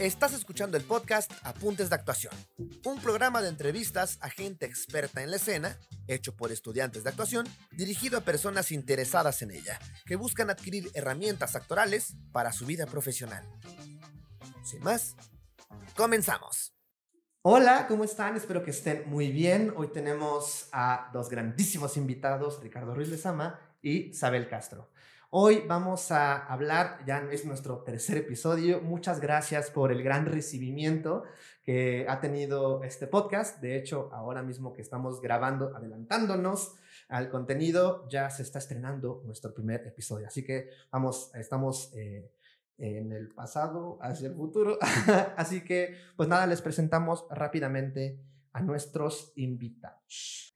Estás escuchando el podcast Apuntes de Actuación, un programa de entrevistas a gente experta en la escena, hecho por estudiantes de actuación, dirigido a personas interesadas en ella, que buscan adquirir herramientas actorales para su vida profesional. Sin más, comenzamos. Hola, ¿cómo están? Espero que estén muy bien. Hoy tenemos a dos grandísimos invitados, Ricardo Ruiz Lezama y Sabel Castro. Hoy vamos a hablar, ya es nuestro tercer episodio. Muchas gracias por el gran recibimiento que ha tenido este podcast. De hecho, ahora mismo que estamos grabando, adelantándonos al contenido, ya se está estrenando nuestro primer episodio. Así que vamos, estamos eh, en el pasado hacia el futuro. Así que, pues nada, les presentamos rápidamente a nuestros invitados.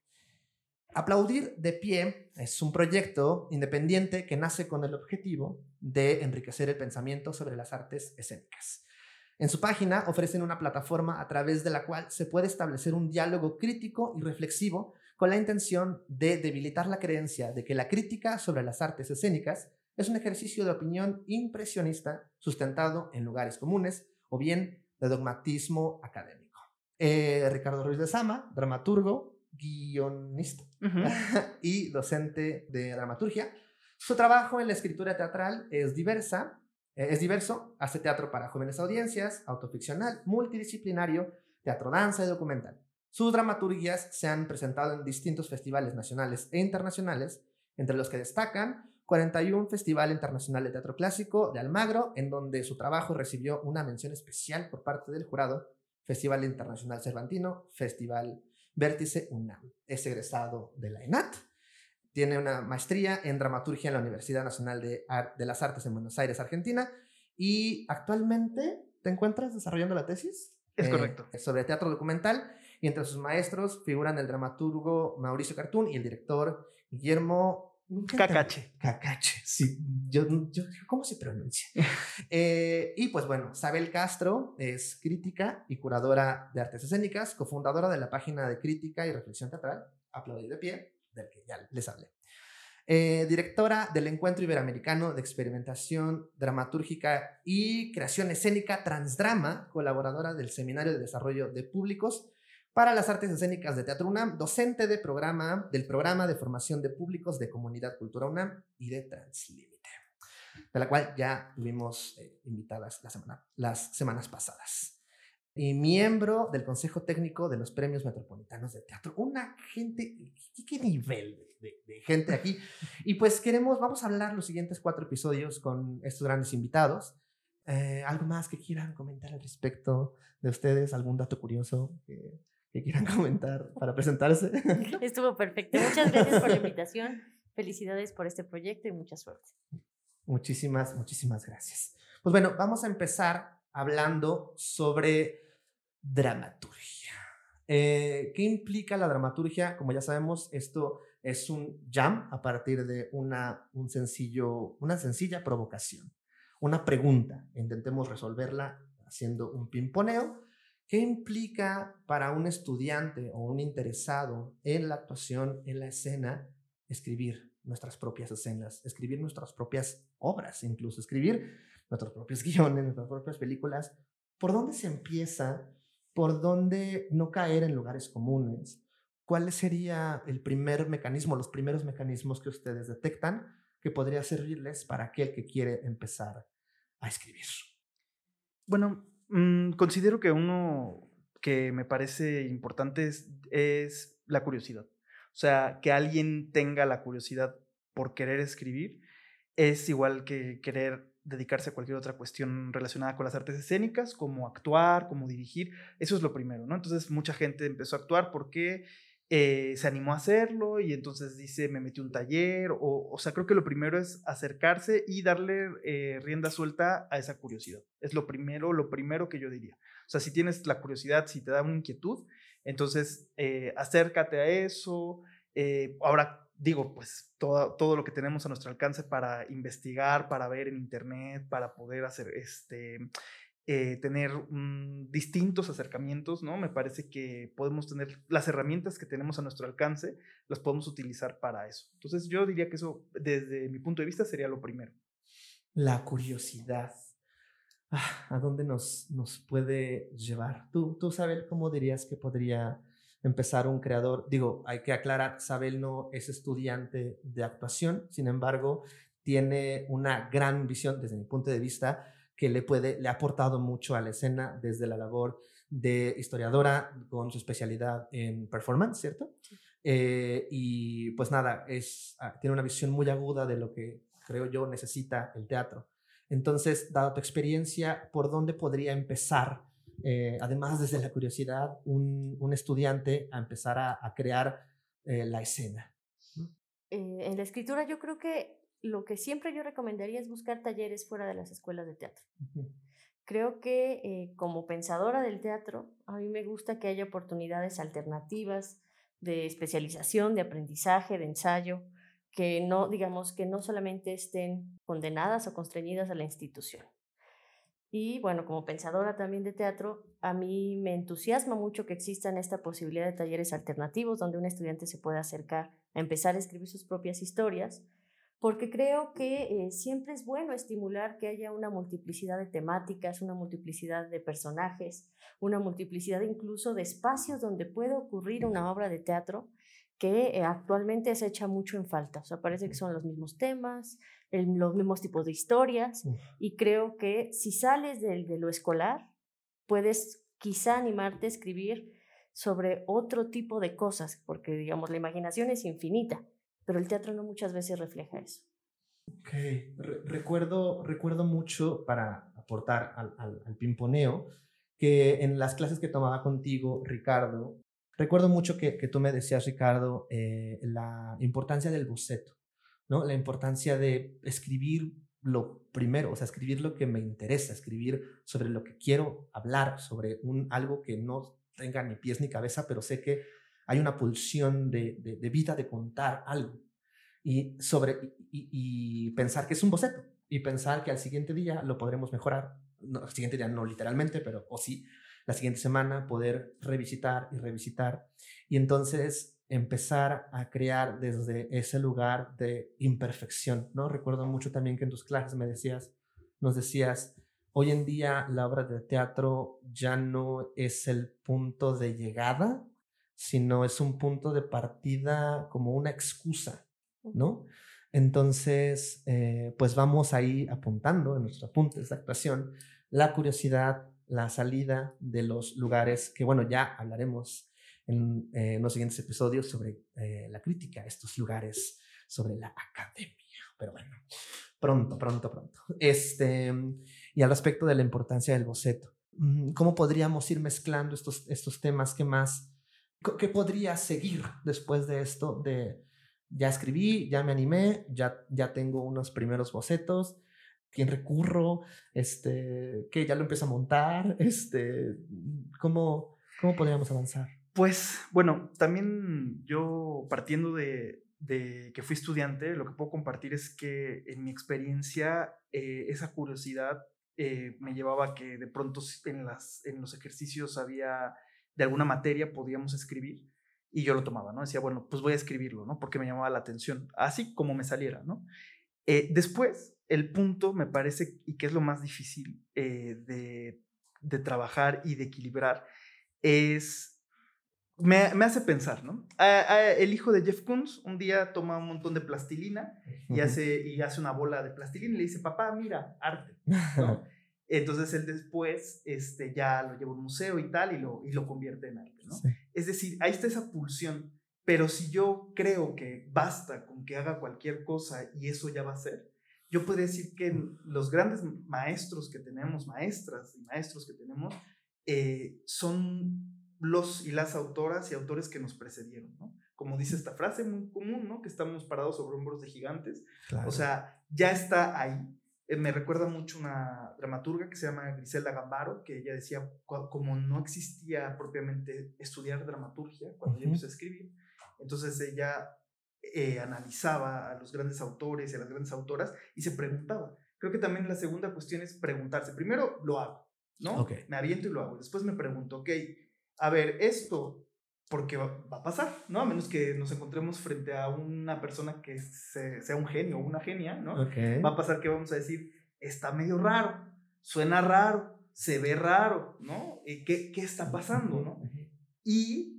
Aplaudir de pie es un proyecto independiente que nace con el objetivo de enriquecer el pensamiento sobre las artes escénicas. En su página ofrecen una plataforma a través de la cual se puede establecer un diálogo crítico y reflexivo con la intención de debilitar la creencia de que la crítica sobre las artes escénicas es un ejercicio de opinión impresionista sustentado en lugares comunes o bien de dogmatismo académico. Eh, Ricardo Ruiz de Sama, dramaturgo, guionista y docente de dramaturgia. Su trabajo en la escritura teatral es diversa, eh, es diverso, hace teatro para jóvenes audiencias, autoficcional, multidisciplinario, teatro danza y documental. Sus dramaturgias se han presentado en distintos festivales nacionales e internacionales, entre los que destacan 41 Festival Internacional de Teatro Clásico de Almagro, en donde su trabajo recibió una mención especial por parte del jurado, Festival Internacional Cervantino, Festival Vértice UNAM. Es egresado de la ENAT. Tiene una maestría en dramaturgia en la Universidad Nacional de, de las Artes en Buenos Aires, Argentina. Y actualmente te encuentras desarrollando la tesis. Es correcto. Eh, sobre teatro documental. Y entre sus maestros figuran el dramaturgo Mauricio Cartún y el director Guillermo Cacache. Cacache, sí. Yo, yo, ¿Cómo se pronuncia? Eh, y pues bueno, Sabel Castro es crítica y curadora de artes escénicas, cofundadora de la página de crítica y reflexión teatral, Aplaudir de pie, del que ya les hablé. Eh, directora del Encuentro Iberoamericano de Experimentación Dramatúrgica y Creación Escénica Transdrama, colaboradora del Seminario de Desarrollo de Públicos para las artes escénicas de Teatro UNAM, docente de programa, del programa de formación de públicos de Comunidad Cultura UNAM y de Translímite, de la cual ya tuvimos eh, invitadas la semana, las semanas pasadas. Y miembro del Consejo Técnico de los Premios Metropolitanos de Teatro. Una gente, ¿qué, nivel de, gente aquí? Y pues queremos, vamos a hablar los siguientes cuatro episodios con estos grandes invitados. Eh, ¿Algo más que quieran comentar al respecto de ustedes? ¿Algún dato curioso que quieran comentar para presentarse. Estuvo perfecto. Muchas gracias por la invitación. Felicidades por este proyecto y mucha suerte. Muchísimas, muchísimas gracias. Pues bueno, vamos a empezar hablando sobre dramaturgia. Eh, ¿Qué implica la dramaturgia? Como ya sabemos, esto es un jam a partir de una, un sencillo, una sencilla provocación, una pregunta. Intentemos resolverla haciendo un pimponeo ¿Qué implica para un estudiante o un interesado en la actuación, en la escena, escribir nuestras propias escenas, escribir nuestras propias obras, incluso escribir nuestros propios guiones, nuestras propias películas? ¿Por dónde se empieza? ¿Por dónde no caer en lugares comunes? ¿Cuál sería el primer mecanismo, los primeros mecanismos que ustedes detectan que podría servirles para aquel que quiere empezar a escribir? Bueno, Mm, considero que uno que me parece importante es, la curiosidad. O sea, que alguien tenga la curiosidad por querer escribir es igual que querer dedicarse a cualquier otra cuestión relacionada con las artes escénicas, como actuar, como dirigir. Eso es lo primero, ¿no? Entonces mucha gente empezó a actuar porque eh, se animó a hacerlo y entonces dice, me metí un taller, o, o sea, creo que lo primero es acercarse y darle eh, rienda suelta a esa curiosidad. Es lo primero, lo primero que yo diría. O sea, si tienes la curiosidad, si te da una inquietud, entonces eh, acércate a eso. ahora digo, pues todo, todo lo que tenemos a nuestro alcance para investigar, para ver en internet, para poder hacer este eh, tener distintos acercamientos, ¿no? Me parece que podemos tener las herramientas que tenemos a nuestro alcance, las podemos utilizar para eso. Entonces yo diría que eso, desde mi punto de vista, sería lo primero. La curiosidad. ah, a dónde nos, nos puede llevar. ¿Tú, tú, Sabel, cómo dirías que podría empezar un creador? Digo, hay que aclarar, Sabel no es estudiante de actuación, sin embargo, tiene una gran visión desde mi punto de vista que le, puede, le ha aportado mucho a la escena desde la labor de historiadora con su especialidad en performance, ¿cierto? Eh, y pues nada, es, ah, tiene una visión muy aguda de lo que creo yo necesita el teatro. Entonces, dada tu experiencia, ¿por dónde podría empezar, eh, además desde la curiosidad, un, un estudiante a empezar a, a crear eh, la escena? en la escritura yo creo que lo que siempre yo recomendaría es buscar talleres fuera de las escuelas de teatro. Creo que eh, como pensadora del teatro, a mí me gusta que haya oportunidades alternativas de especialización, de aprendizaje, de ensayo, que no, digamos, que no solamente estén condenadas o constreñidas a la institución. Y bueno, como pensadora también de teatro, a mí me entusiasma mucho que existan esta posibilidad de talleres alternativos donde un estudiante se pueda acercar a empezar a escribir sus propias historias porque creo que eh, siempre es bueno estimular que haya una multiplicidad de temáticas, una multiplicidad de personajes, una multiplicidad incluso de espacios donde puede ocurrir una obra de teatro que eh, actualmente se echa mucho en falta. O sea, parece que son los mismos temas, los mismos tipos de historias, y creo que si sales de, de lo escolar, puedes quizá animarte a escribir sobre otro tipo de cosas, porque digamos, la imaginación es infinita pero el teatro no muchas veces refleja eso. Ok, recuerdo, recuerdo mucho para aportar al, pimponeo que en las clases que tomaba contigo, Ricardo, recuerdo mucho que, que tú me decías, Ricardo, eh, la importancia del boceto, ¿no? La importancia de escribir lo primero, o sea, escribir lo que me interesa, escribir sobre lo que quiero hablar, sobre un, algo que no tenga ni pies ni cabeza, pero sé que hay una pulsión de, de, vida de contar algo y, sobre, y, pensar que es un boceto y pensar que al siguiente día lo podremos mejorar. No, al siguiente día no literalmente, pero o sí, la siguiente semana poder revisitar y revisitar y entonces empezar a crear desde ese lugar de imperfección, ¿no? Recuerdo mucho también que en tus clases me decías, nos decías, hoy en día la obra de teatro ya no es el punto de llegada, sino es un punto de partida como una excusa, ¿no? Entonces, eh, pues vamos ahí apuntando en nuestros apuntes de actuación la curiosidad, la salida de los lugares que, bueno, ya hablaremos en, eh, los siguientes episodios sobre eh, la crítica, estos lugares sobre la academia. Pero bueno, pronto, pronto, pronto. Este, y al respecto de la importancia del boceto, mm, ¿cómo podríamos ir mezclando estos, estos temas que más ¿Qué podría seguir después de esto? De ya escribí, ya me animé, ya, ya tengo unos primeros bocetos, quién recurro, este, que ya lo empiezo a montar, este, ¿cómo, cómo podríamos avanzar? Pues bueno, también yo partiendo de, de, que fui estudiante, lo que puedo compartir es que en mi experiencia eh, esa curiosidad eh, me llevaba a que de pronto en, las, en los ejercicios había de alguna materia podíamos escribir y yo lo tomaba, ¿no? Decía, bueno, pues voy a escribirlo, ¿no? Porque me llamaba la atención, así como me saliera, ¿no? Eh, después, el punto me parece, y que es lo más difícil eh, de, de, trabajar y de equilibrar, es, me, me hace pensar, ¿no? el hijo de Jeff Koons un día toma un montón de plastilina y hace, y hace una bola de plastilina y le dice, papá, mira, arte, ¿no? Entonces él después este, ya lo lleva a un museo y tal y lo, y lo convierte en arte, ¿no? Es decir, ahí está esa pulsión, pero si yo creo que basta con que haga cualquier cosa y eso ya va a ser, yo puedo decir que los grandes maestros que tenemos, maestras y maestros que tenemos, eh, son los y las autoras y autores que nos precedieron, ¿no? Como dice esta frase muy común, ¿no? Que estamos parados sobre hombros de gigantes. O sea, ya está ahí me recuerda mucho una dramaturga que se llama Griselda Gambaro, que ella decía, como no existía propiamente estudiar dramaturgia cuando yo empecé a escribir, entonces ella eh, analizaba a los grandes autores y a las grandes autoras y se preguntaba. Creo que también la segunda cuestión es preguntarse. Primero lo hago, ¿no? Me aviento y lo hago. Después me pregunto, ok, a ver, esto porque va, a pasar, ¿no? A menos que nos encontremos frente a una persona que sea un genio o una genia, ¿no? Va a pasar que vamos a decir, está medio raro. suena raro, se ve raro, ¿no? ¿Qué, qué está pasando, no? Y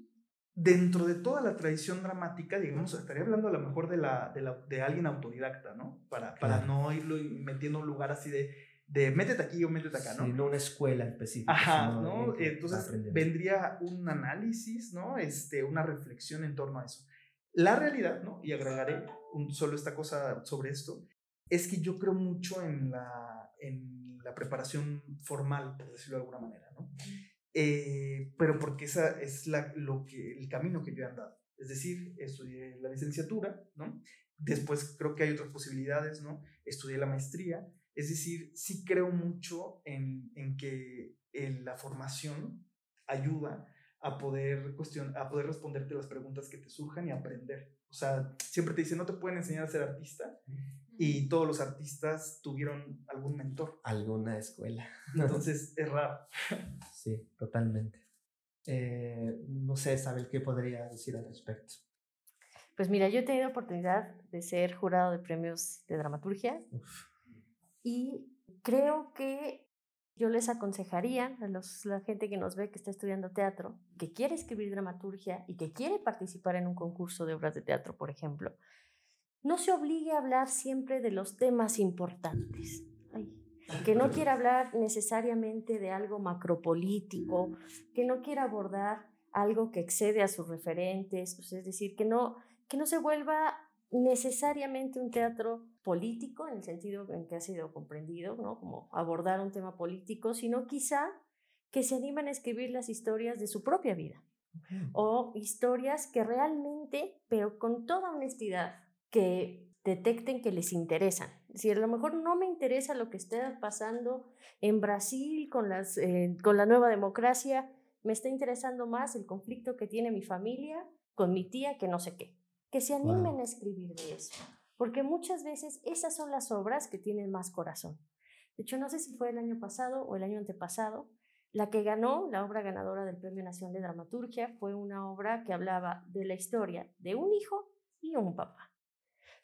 dentro de toda la tradición dramática, digamos, estaría hablando a lo mejor de, la, de, la, de alguien autodidacta, ¿no? Para, para no irlo metiendo en un lugar así de, de métete aquí o métete acá, ¿no? Sí, no una escuela específica. Ajá, ¿no? Entonces vendría un análisis, ¿no? Este, una reflexión en torno a eso. La realidad, ¿no? Y agregaré un, solo esta cosa sobre esto, es que yo creo mucho en la, en la preparación formal, por decirlo de alguna manera, ¿no? Eh, pero porque esa es la, lo que, el camino que yo he andado. Es decir, estudié la licenciatura, ¿no? Después creo que hay otras posibilidades, ¿no? Estudié la maestría. Es decir, sí creo mucho en, en que en la formación ayuda a poder, cuestion, a poder responderte las preguntas que te surjan y aprender. O sea, siempre te dicen, no te pueden enseñar a ser artista, y todos los artistas tuvieron algún mentor. Alguna escuela. Entonces es raro. Sí, totalmente. Eh, no sé, Isabel, ¿qué podría decir al respecto? Pues mira, yo he tenido oportunidad de ser jurado de premios de dramaturgia y creo que yo les aconsejaría a los, la gente que nos ve que está estudiando teatro, que quiere escribir dramaturgia y que quiere participar en un concurso de obras de teatro, por ejemplo, no se obligue a hablar siempre de los temas importantes. que no quiera hablar necesariamente de algo macropolítico, que no quiera abordar algo que excede a sus referentes, es decir, que no, que no se vuelva necesariamente un teatro político en el sentido en que ha sido comprendido, ¿no? como abordar un tema político, sino quizá que se animen a escribir las historias de su propia vida o historias que realmente, pero con toda honestidad, que detecten que les interesan. Si a lo mejor no me interesa lo que esté pasando en Brasil con, las, eh, con la nueva democracia, me está interesando más el conflicto que tiene mi familia con mi tía que no sé qué. Que se animen a escribir de eso, porque muchas veces esas son las obras que tienen más corazón. De hecho, no sé si fue el año pasado o el año antepasado, la que ganó, la obra ganadora del Premio Nacional de Dramaturgia, fue una obra que hablaba de la historia de un hijo y un papá.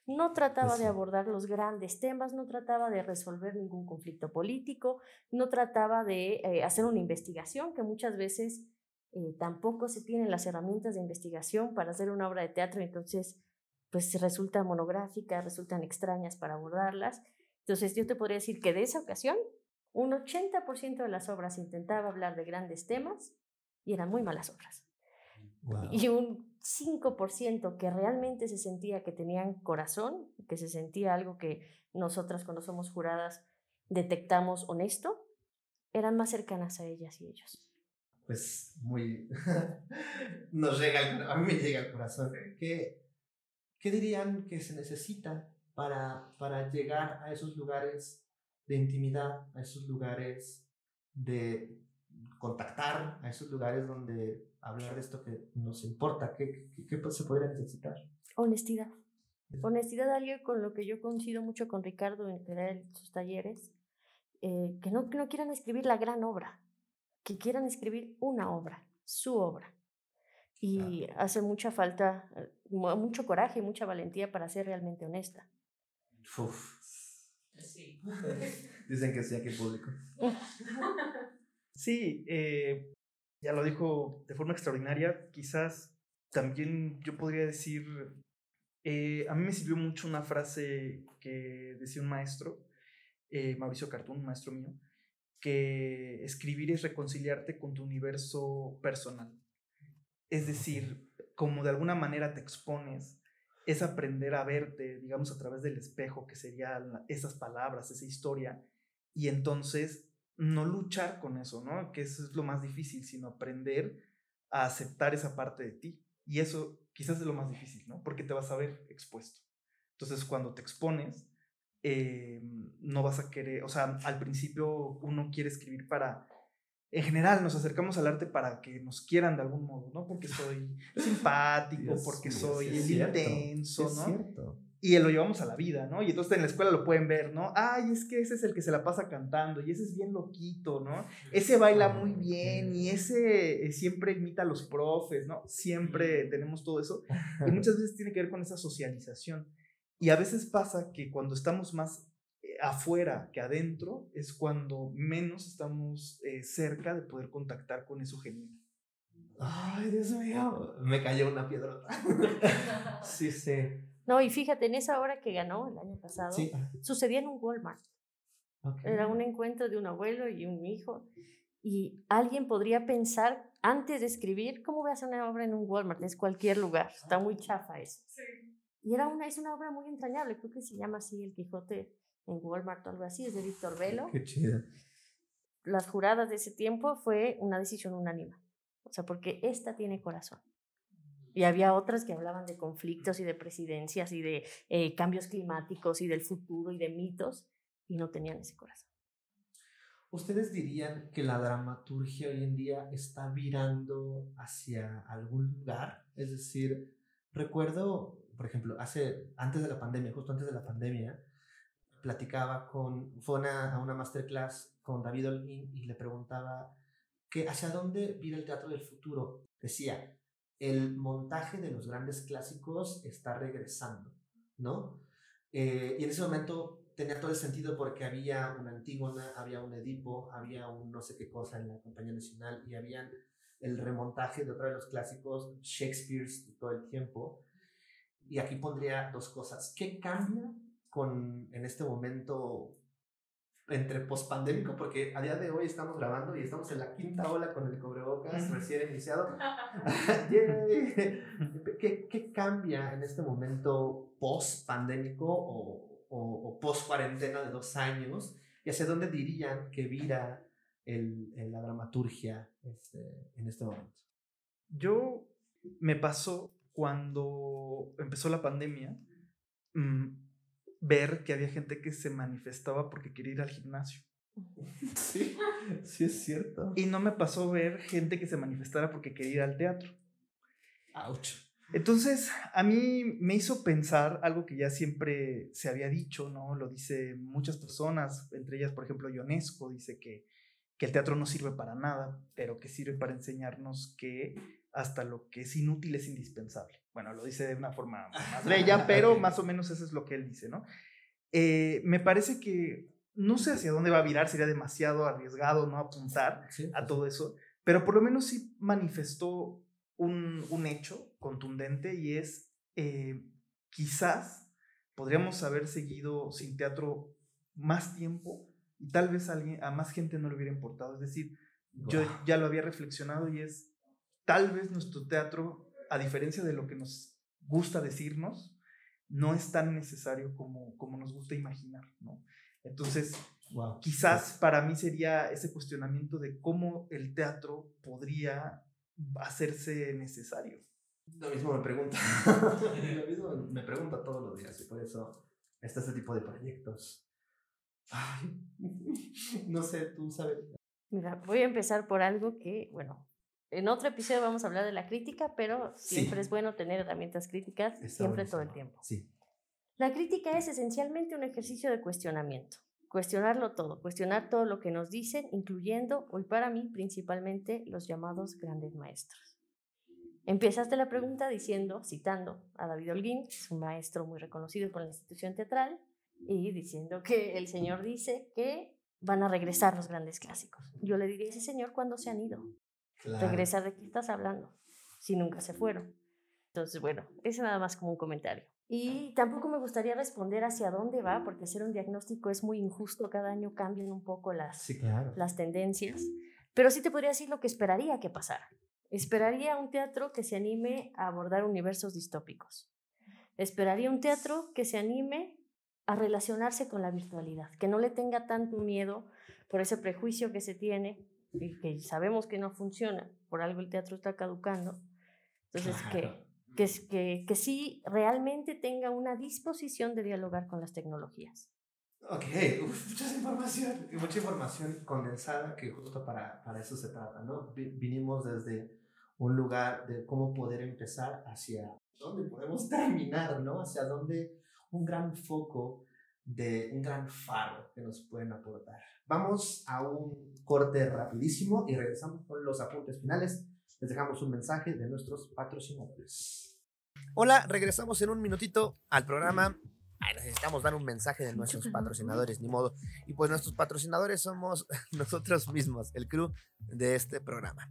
No trataba de abordar los grandes temas, no trataba de resolver ningún conflicto político, no trataba de eh, hacer una investigación, que muchas veces eh, tampoco se tienen las herramientas de investigación para hacer una obra de teatro, entonces pues resulta monográfica, resultan extrañas para abordarlas. Entonces yo te podría decir que de esa ocasión, un 80% de las obras intentaba hablar de grandes temas y eran muy malas obras. Y un 5% que realmente se sentía que tenían corazón, que se sentía algo que nosotras cuando somos juradas detectamos honesto, eran más cercanas a ellas y ellos. Pues muy... Nos llega, a mí me llega al corazón. ¿Qué, ¿Qué dirían que se necesita para, para llegar a esos lugares de intimidad, a esos lugares de contactar, a esos lugares donde hablar de esto que nos importa? ¿Qué, qué, se podría necesitar? Honestidad. Honestidad, algo con lo que yo coincido mucho con Ricardo en sus talleres, eh, que, no, que no quieran escribir la gran obra, que quieran escribir una obra, su obra. Y hace mucha falta, eh, mucho coraje y mucha valentía para ser realmente honesta. Uf. Sí. Dicen que sí, aquí público. Sí, eh, ya lo dijo de forma extraordinaria. Quizás también yo podría decir, eh, a mí me sirvió mucho una frase que decía un maestro, eh, Mauricio Cartún, un maestro mío, que escribir es reconciliarte con tu universo personal. Es decir, como de alguna manera te expones, es aprender a verte, digamos, a través del espejo, que serían esas palabras, esa historia, y entonces no luchar con eso, ¿no? Que eso es lo más difícil, sino aprender a aceptar esa parte de ti. Y eso quizás es lo más difícil, ¿no? Porque te vas a ver expuesto. Entonces, cuando te expones, eh, no vas a querer, o sea, al principio uno quiere escribir para, en general nos acercamos al arte para que nos quieran de algún modo, ¿no? Porque soy simpático, porque soy intenso, ¿no? Cierto y lo llevamos a la vida, ¿no? Y entonces en la escuela lo pueden ver, ¿no? Ay, es que ese es el que se la pasa cantando y ese es bien loquito, ¿no? Ese baila muy bien y ese eh, siempre imita a los profes, ¿no? Siempre tenemos todo eso. Y muchas veces tiene que ver con esa socialización. Y a veces pasa que cuando estamos más afuera que adentro es cuando menos estamos eh, cerca de poder contactar con eso genuino. Ay, Dios mío, me cayó una piedrota. sí, sí. No, y fíjate, en esa hora que ganó el año pasado, Sí. sucedía en un Walmart. Ok. Era un encuentro de un abuelo y un hijo. Y alguien podría pensar, antes de escribir, ¿cómo voy a hacer una obra en un Walmart? Es cualquier lugar. Está muy chafa eso. Y era una, es una obra muy entrañable. Creo que se llama así El Quijote en Walmart o algo así. Es de Víctor Velo. Qué chido. Las juradas de ese tiempo fue una decisión unánime. O sea, porque esta tiene corazón. Y había otras que hablaban de conflictos y de presidencias y de eh, cambios climáticos y del futuro y de mitos y no tenían ese corazón. ¿Ustedes dirían que la dramaturgia hoy en día está virando hacia algún lugar? Es decir, recuerdo, por ejemplo, hace, antes de la pandemia, justo antes de la pandemia, platicaba con, fue a una masterclass con David Holguín y le preguntaba que hacia dónde vira el teatro del futuro. Decía, el montaje de los grandes clásicos está regresando, ¿no? Eh, y en ese momento tenía todo el sentido porque había una Antígona, había un Edipo, había un no sé qué cosa en la Compañía Nacional y había el remontaje de otro de los clásicos, Shakespeare todo el tiempo. Y aquí pondría dos cosas. ¿Qué cambia con, en este momento entre pospandémico? Porque a día de hoy estamos grabando y estamos en la quinta ola con el cobrebocas recién iniciado. ¿Qué, ¿Qué cambia en este momento post-pandémico o, o, o post-cuarentena de dos años? ¿Y hacia dónde dirían que vira el, el- la dramaturgia este, en este momento? Yo me pasó cuando empezó la pandemia mm, ver que había gente que se manifestaba porque quería ir al gimnasio. Sí, sí es cierto. Y no me pasó ver gente que se manifestara porque quería ir al teatro. Ouch. Entonces, a mí me hizo pensar algo que ya siempre se había dicho, ¿no? Lo dice muchas personas, entre ellas, por ejemplo, Ionesco dice que, que el teatro no sirve para nada, pero que sirve para enseñarnos que hasta lo que es inútil es indispensable. Bueno, lo dice de una forma más bella, pero más o menos eso es lo que él dice, ¿no? Eh, me parece que no sé hacia dónde va a virar, sería demasiado arriesgado no apuntar, Sí, a todo eso, pero por lo menos sí manifestó un, un hecho contundente y es eh, quizás podríamos haber seguido sin teatro más tiempo y tal vez a, alguien, a más gente no le hubiera importado. Es decir, yo ya lo había reflexionado y es tal vez nuestro teatro, a diferencia de lo que nos gusta decirnos, no es tan necesario como, como nos gusta imaginar, ¿no? Entonces, Wow. quizás para mí sería ese cuestionamiento de cómo el teatro podría hacerse necesario. Lo mismo me pregunta. Lo mismo me pregunta todos los días y por eso está este tipo de proyectos. Ay, no sé, tú sabes. Mira, voy a empezar por algo que, bueno, en otro episodio vamos a hablar de la crítica, pero Sí. siempre es bueno tener herramientas críticas, Está siempre todo el buenísimo. tiempo. Sí. La crítica es esencialmente un ejercicio de cuestionamiento. Cuestionarlo todo, cuestionar todo lo que nos dicen, incluyendo, hoy para mí, principalmente los llamados grandes maestros. Empezaste la pregunta diciendo, citando a David Holguín, que es un maestro muy reconocido por la institución teatral, y diciendo que el señor dice que van a regresar los grandes clásicos. Yo le diría a ese señor cuando se han ido. Claro. Regresar de qué estás hablando, si nunca se fueron. Entonces, bueno, ese nada más como un comentario. Y tampoco me gustaría responder hacia dónde va, porque hacer un diagnóstico es muy injusto, cada año cambian un poco las, Sí, claro. las tendencias, pero sí te podría decir lo que esperaría que pasara. Esperaría un teatro que se anime a abordar universos distópicos. Esperaría un teatro que se anime a relacionarse con la virtualidad, que no le tenga tanto miedo por ese prejuicio que se tiene y que sabemos que no funciona, por algo el teatro está caducando. Entonces, Claro. que, que, que, que sí realmente tenga una disposición de dialogar con las tecnologías. Ok, uf, mucha información. Mucha información condensada que justo para, para eso se trata, ¿no? Vi- vinimos desde un lugar de cómo poder empezar hacia dónde podemos terminar, ¿no? Hacia dónde un gran foco de un gran faro que nos pueden aportar. Vamos a un corte rapidísimo y regresamos con los apuntes finales. Les dejamos un mensaje de nuestros patrocinadores. Hola, regresamos en un minutito al programa Ay, necesitamos dar un mensaje de nuestros patrocinadores, ni modo. Y pues nuestros patrocinadores somos nosotros mismos, el crew de este programa.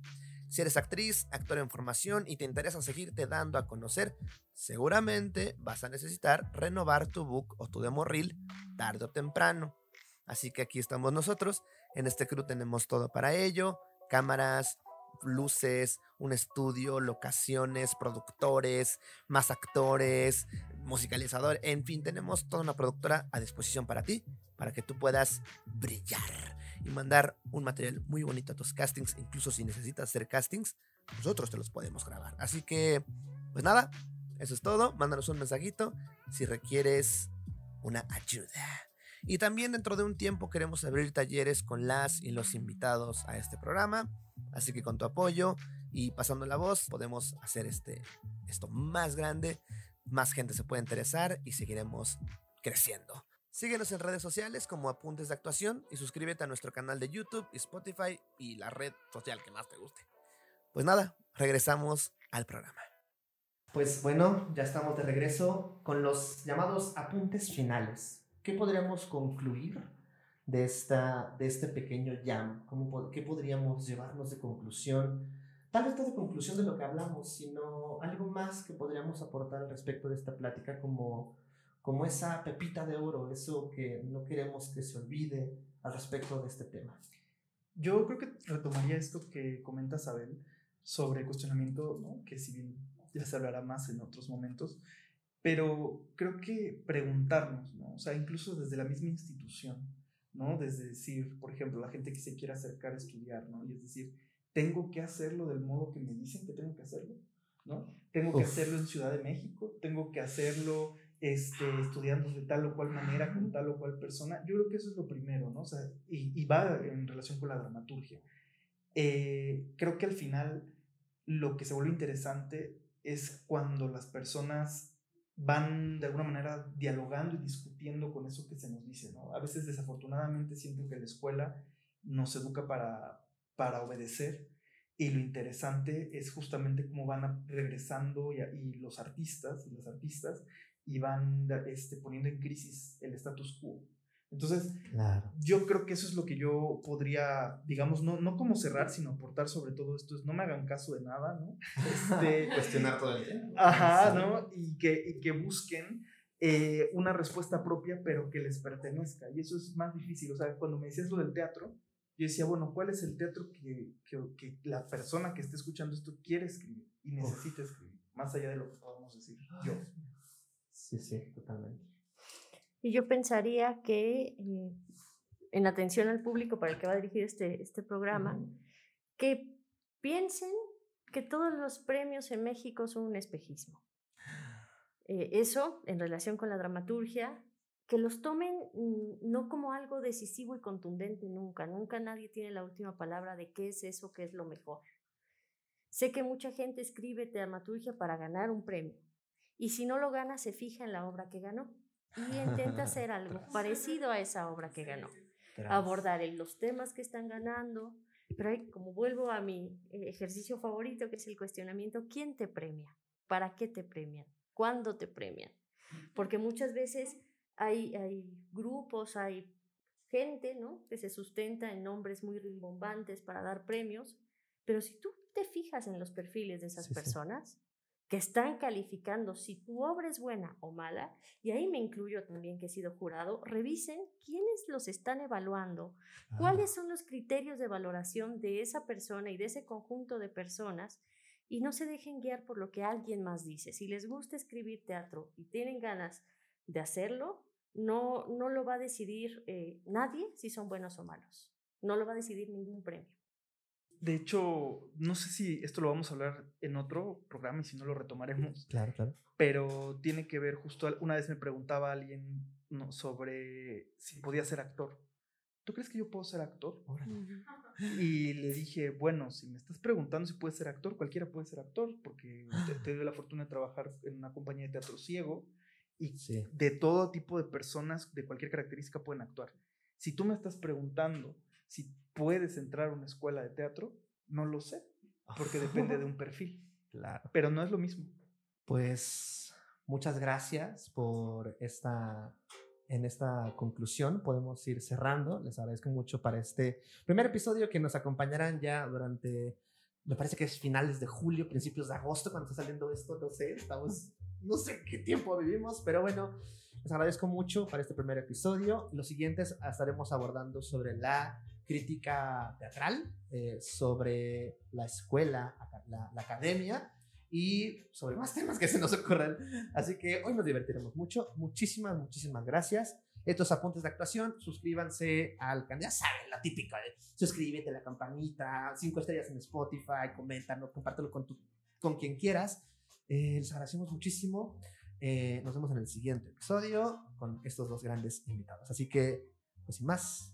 Si eres actriz, actor en formación y te interesa seguirte dando a conocer, seguramente vas a necesitar renovar tu book o tu demo reel tarde o temprano. Así que aquí estamos nosotros. En este crew tenemos todo para ello: cámaras, luces, un estudio, locaciones, productores, más actores, musicalizador, en fin, tenemos toda una productora a disposición para ti, para que tú puedas brillar y mandar un material muy bonito a tus castings, incluso si necesitas hacer castings, nosotros te los podemos grabar. Así que, pues nada, eso es todo, mándanos un mensajito si requieres una ayuda. Y también dentro de un tiempo queremos abrir talleres con las y los invitados a este programa. Así que con tu apoyo y pasando la voz podemos hacer este, esto más grande, más gente se puede interesar y seguiremos creciendo. Síguenos en redes sociales como Apuntes de Actuación y suscríbete a nuestro canal de YouTube Spotify y la red social que más te guste. Pues nada, regresamos al programa. Pues bueno, ya estamos de regreso con los llamados apuntes finales. ¿Qué podríamos concluir de, esta, de este pequeño jam? ¿Cómo, ¿Qué podríamos llevarnos de conclusión? Tal vez no de conclusión de lo que hablamos, sino algo más que podríamos aportar al respecto de esta plática como como esa pepita de oro, eso que no queremos que se olvide al respecto de este tema. Yo creo que retomaría esto que comenta Abel sobre cuestionamiento, ¿no? que si bien ya se hablará más en otros momentos, pero creo que preguntarnos, ¿no? o sea, incluso desde la misma institución, ¿no? Desde decir, por ejemplo, la gente que se quiere acercar a estudiar, ¿no? Y es decir, tengo que hacerlo del modo que me dicen que tengo que hacerlo, ¿no? Tengo que hacerlo en Ciudad de México, tengo que hacerlo este, estudiando de tal o cual manera con tal o cual persona. Yo creo que eso es lo primero, ¿no? O sea, y, va en relación con la dramaturgia. Eh, creo que al final lo que se vuelve interesante es cuando las personas van de alguna manera dialogando y discutiendo con eso que se nos dice, ¿no? A veces desafortunadamente siento que la escuela nos educa para, para obedecer y lo interesante es justamente cómo van regresando y, y los artistas y las artistas y van este, poniendo en crisis el status quo. Entonces, yo creo que eso es lo que yo podría, digamos, no, no como cerrar, sino aportar sobre todo esto, es no me hagan caso de nada, ¿no? Este, Cuestionar todo el tiempo. Ajá, ¿no? Y que, y que busquen eh, una respuesta propia, pero que les pertenezca. Y eso es más difícil. O sea, cuando me decías lo del teatro, yo decía, bueno, ¿cuál es el teatro que, que, que la persona que esté escuchando esto quiere escribir y necesita escribir? Más allá de lo que podamos decir yo. Sí, sí, totalmente. Y yo pensaría que eh, en atención al público para el que va a dirigir este, este programa, que piensen que todos los premios en México son un espejismo. Eh, eso, en relación con la dramaturgia, que los tomen mm, no como algo decisivo y contundente nunca. Nunca nadie tiene la última palabra de qué es eso, qué es lo mejor. Sé que mucha gente escribe dramaturgia para ganar un premio y si no lo gana, se fija en la obra que ganó y intenta hacer algo parecido a esa obra que ganó. Abordar los temas que están ganando. Pero como vuelvo a mi eh, ejercicio favorito, que es el cuestionamiento, ¿quién te premia? ¿Para qué te premian? ¿Cuándo te premian? Porque muchas veces hay, hay grupos, hay gente, ¿no? Que se sustenta en nombres muy rimbombantes para dar premios, pero si tú te fijas en los perfiles de esas personas, que están calificando si tu obra es buena o mala, y ahí me incluyo también que he sido jurado, revisen quiénes los están evaluando, cuáles ah. son los criterios de valoración de esa persona y de ese conjunto de personas, y no se dejen guiar por lo que alguien más dice. Si les gusta escribir teatro y tienen ganas de hacerlo, no, no lo va a decidir eh, nadie si son buenos o malos. No lo va a decidir ningún premio. De hecho, no sé si esto lo vamos a hablar en otro programa y si no lo retomaremos. Claro, claro. Pero tiene que ver justo, una vez me preguntaba alguien sobre si podía ser actor. ¿Tú crees que yo puedo ser actor? Y le dije, bueno, si me estás preguntando si puedes ser actor, cualquiera puede ser actor, porque te, doy la fortuna de trabajar en una compañía de teatro ciego y de todo tipo de personas de cualquier característica pueden actuar. Si tú me estás preguntando si puedes entrar a una escuela de teatro, no lo sé, porque depende de un perfil. Claro. Pero no es lo mismo. Pues muchas gracias por esta en esta conclusión podemos ir cerrando. Les agradezco mucho para este primer episodio que nos acompañarán ya durante, me parece que es finales de julio, principios de agosto, cuando está saliendo esto, no sé, estamos, no sé qué tiempo vivimos, pero bueno, les agradezco mucho para este primer episodio. Los siguientes estaremos abordando sobre la crítica teatral, eh, sobre la escuela, la, la academia y sobre más temas que se nos ocurran. Así que hoy nos divertiremos mucho. Muchísimas, muchísimas gracias. Estos apuntes de actuación, suscríbanse al canal, ya saben, la típica de suscríbete, la campanita, cinco estrellas en Spotify, coméntanos, compártelo con, tu, con quien quieras. Eh, les agradecemos muchísimo. Eh, nos vemos en el siguiente episodio con estos dos grandes invitados. Así que, pues sin más,